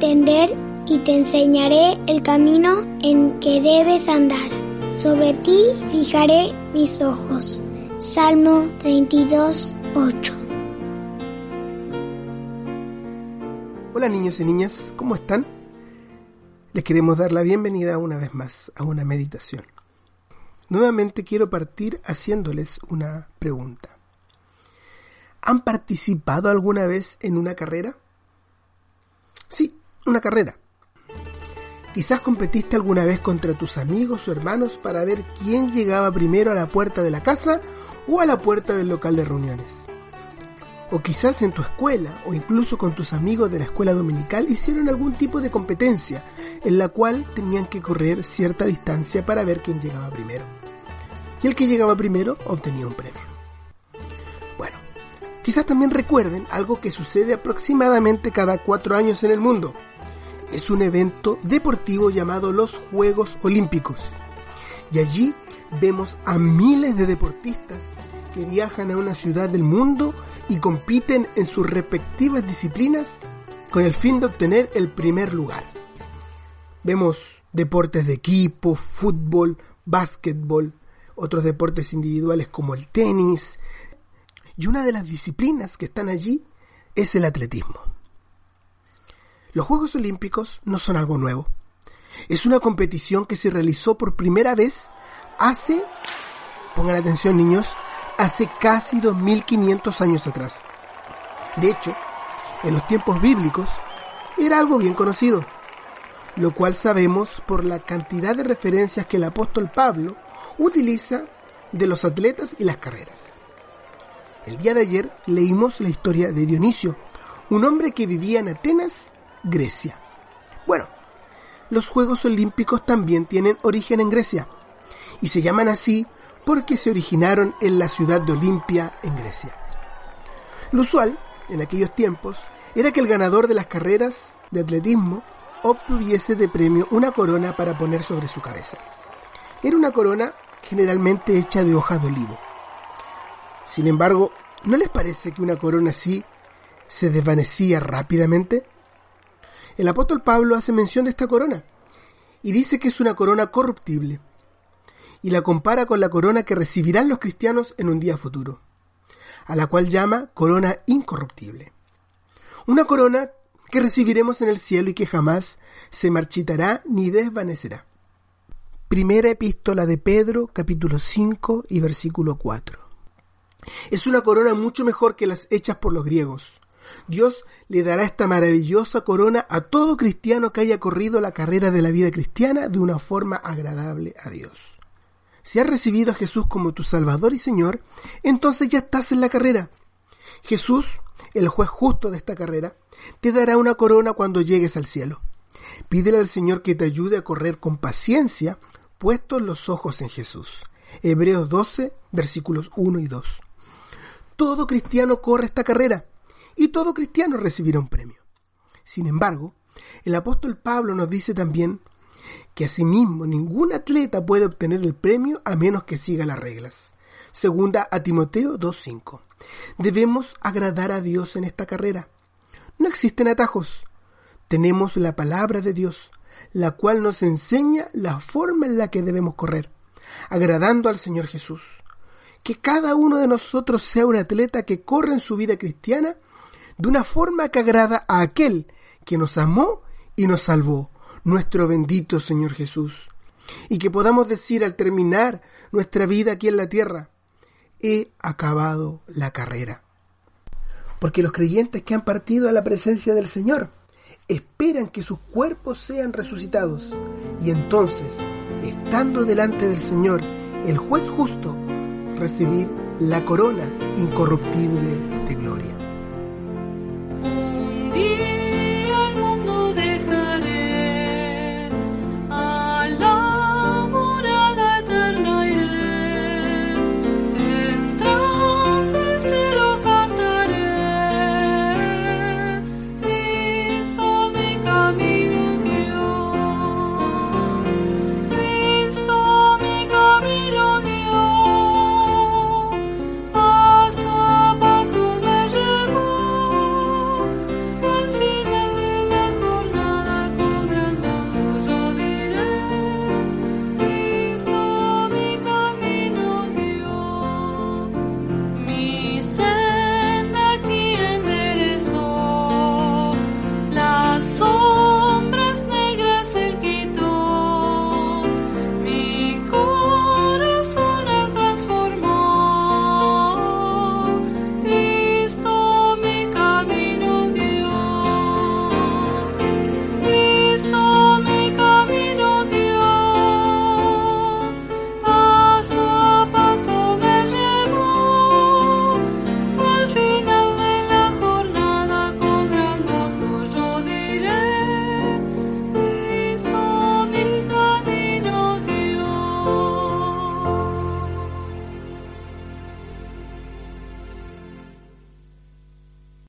entender y te enseñaré el camino en que debes andar. Sobre ti fijaré mis ojos. Salmo 32, 8. Hola niños y niñas, ¿cómo están? Les queremos dar la bienvenida una vez más a una meditación. Nuevamente quiero partir haciéndoles una pregunta. ¿Han participado alguna vez en una carrera? Sí, una carrera. Quizás competiste alguna vez contra tus amigos o hermanos para ver quién llegaba primero a la puerta de la casa o a la puerta del local de reuniones. O quizás en tu escuela o incluso con tus amigos de la escuela dominical hicieron algún tipo de competencia en la cual tenían que correr cierta distancia para ver quién llegaba primero. Y el que llegaba primero obtenía un premio. Bueno, quizás también recuerden algo que sucede aproximadamente cada cuatro años en el mundo. Es un evento deportivo llamado los Juegos Olímpicos. Y allí vemos a miles de deportistas que viajan a una ciudad del mundo y compiten en sus respectivas disciplinas con el fin de obtener el primer lugar. Vemos deportes de equipo, fútbol, básquetbol, otros deportes individuales como el tenis, y una de las disciplinas que están allí es el atletismo. Los Juegos Olímpicos no son algo nuevo. Es una competición que se realizó por primera vez hace, pongan atención niños, hace casi 2500 años atrás. De hecho, en los tiempos bíblicos era algo bien conocido, lo cual sabemos por la cantidad de referencias que el apóstol Pablo utiliza de los atletas y las carreras. El día de ayer leímos la historia de Dionisio, un hombre que vivía en Atenas, Grecia. Bueno, los Juegos Olímpicos también tienen origen en Grecia y se llaman así porque se originaron en la ciudad de Olimpia, en Grecia. Lo usual, en aquellos tiempos, era que el ganador de las carreras de atletismo obtuviese de premio una corona para poner sobre su cabeza. Era una corona generalmente hecha de hojas de olivo. Sin embargo, ¿no les parece que una corona así se desvanecía rápidamente? El apóstol Pablo hace mención de esta corona y dice que es una corona corruptible, y la compara con la corona que recibirán los cristianos en un día futuro, a la cual llama corona incorruptible. Una corona que recibiremos en el cielo y que jamás se marchitará ni desvanecerá. Primera epístola de Pedro, capítulo 5 y versículo 4. Es una corona mucho mejor que las hechas por los griegos. Dios le dará esta maravillosa corona a todo cristiano que haya corrido la carrera de la vida cristiana de una forma agradable a Dios. Si has recibido a Jesús como tu Salvador y Señor, entonces ya estás en la carrera. Jesús, el juez justo de esta carrera, te dará una corona cuando llegues al cielo. Pídele al Señor que te ayude a correr con paciencia, puestos los ojos en Jesús. Hebreos 12, versículos 1 y 2. Todo cristiano corre esta carrera y todo cristiano recibirá un premio. Sin embargo, el apóstol Pablo nos dice también que asimismo ningún atleta puede obtener el premio a menos que siga las reglas. Segunda a Timoteo 2.5. Debemos agradar a Dios en esta carrera. No existen atajos. Tenemos la palabra de Dios, la cual nos enseña la forma en la que debemos correr, agradando al Señor Jesús. Que cada uno de nosotros sea un atleta que corre en su vida cristiana de una forma que agrada a aquel que nos amó y nos salvó nuestro bendito Señor Jesús. Y que podamos decir al terminar nuestra vida aquí en la tierra, he acabado la carrera. Porque los creyentes que han partido a la presencia del Señor esperan que sus cuerpos sean resucitados y entonces, estando delante del Señor, el juez justo, recibir la corona incorruptible